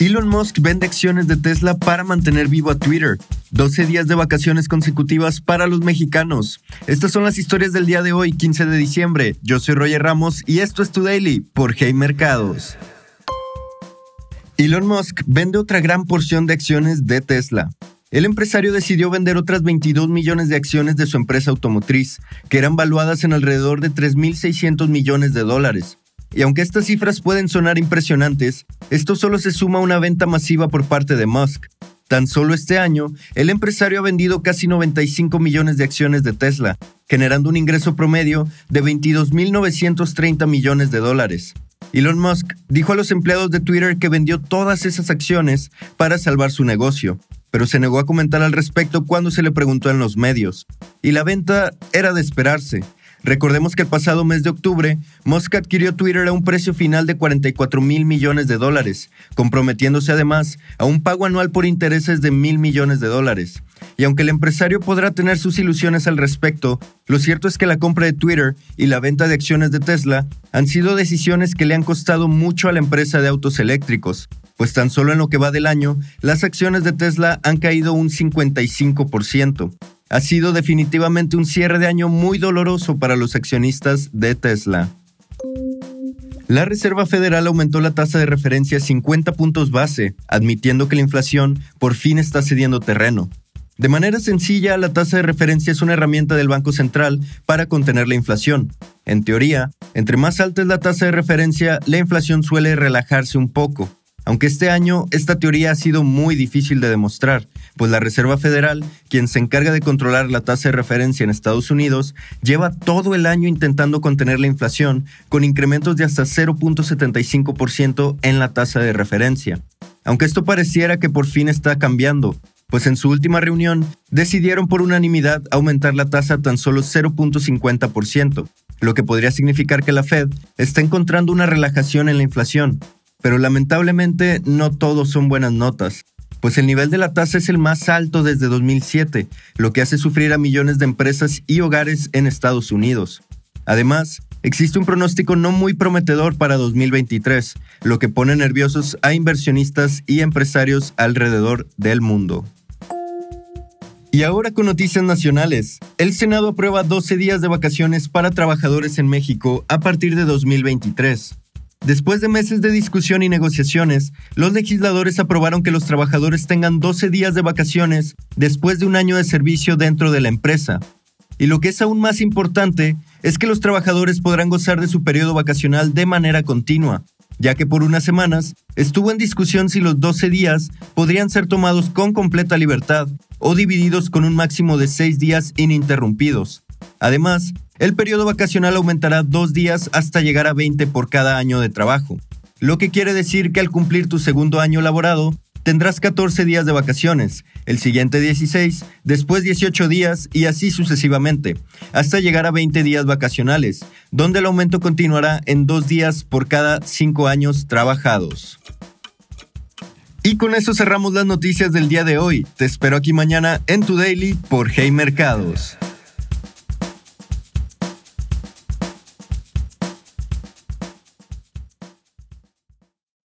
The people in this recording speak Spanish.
Elon Musk vende acciones de Tesla para mantener vivo a Twitter. 12 días de vacaciones consecutivas para los mexicanos. Estas son las historias del día de hoy, 15 de diciembre. Yo soy Roger Ramos y esto es Tu Daily por Hey Mercados. Elon Musk vende otra gran porción de acciones de Tesla. El empresario decidió vender otras 22 millones de acciones de su empresa automotriz, que eran valuadas en alrededor de 3.600 millones de dólares. Y aunque estas cifras pueden sonar impresionantes, esto solo se suma a una venta masiva por parte de Musk. Tan solo este año, el empresario ha vendido casi 95 millones de acciones de Tesla, generando un ingreso promedio de 22.930 millones de dólares. Elon Musk dijo a los empleados de Twitter que vendió todas esas acciones para salvar su negocio, pero se negó a comentar al respecto cuando se le preguntó en los medios. Y la venta era de esperarse, Recordemos que el pasado mes de octubre, Musk adquirió Twitter a un precio final de 44 mil millones de dólares, comprometiéndose además a un pago anual por intereses de mil millones de dólares. Y aunque el empresario podrá tener sus ilusiones al respecto, lo cierto es que la compra de Twitter y la venta de acciones de Tesla han sido decisiones que le han costado mucho a la empresa de autos eléctricos, pues tan solo en lo que va del año, las acciones de Tesla han caído un 55% ha sido definitivamente un cierre de año muy doloroso para los accionistas de Tesla. La Reserva Federal aumentó la tasa de referencia a 50 puntos base, admitiendo que la inflación por fin está cediendo terreno. De manera sencilla, la tasa de referencia es una herramienta del Banco Central para contener la inflación. En teoría, entre más alta es la tasa de referencia, la inflación suele relajarse un poco. Aunque este año esta teoría ha sido muy difícil de demostrar, pues la Reserva Federal, quien se encarga de controlar la tasa de referencia en Estados Unidos, lleva todo el año intentando contener la inflación con incrementos de hasta 0.75% en la tasa de referencia. Aunque esto pareciera que por fin está cambiando, pues en su última reunión decidieron por unanimidad aumentar la tasa tan solo 0.50%, lo que podría significar que la Fed está encontrando una relajación en la inflación, pero lamentablemente no todos son buenas notas, pues el nivel de la tasa es el más alto desde 2007, lo que hace sufrir a millones de empresas y hogares en Estados Unidos. Además, existe un pronóstico no muy prometedor para 2023, lo que pone nerviosos a inversionistas y empresarios alrededor del mundo. Y ahora con noticias nacionales. El Senado aprueba 12 días de vacaciones para trabajadores en México a partir de 2023. Después de meses de discusión y negociaciones, los legisladores aprobaron que los trabajadores tengan 12 días de vacaciones después de un año de servicio dentro de la empresa. Y lo que es aún más importante es que los trabajadores podrán gozar de su periodo vacacional de manera continua, ya que por unas semanas estuvo en discusión si los 12 días podrían ser tomados con completa libertad o divididos con un máximo de 6 días ininterrumpidos. Además, el periodo vacacional aumentará dos días hasta llegar a 20 por cada año de trabajo, lo que quiere decir que al cumplir tu segundo año laborado, tendrás 14 días de vacaciones, el siguiente 16, después 18 días y así sucesivamente, hasta llegar a 20 días vacacionales, donde el aumento continuará en dos días por cada cinco años trabajados. Y con eso cerramos las noticias del día de hoy. Te espero aquí mañana en tu daily por Hey Mercados.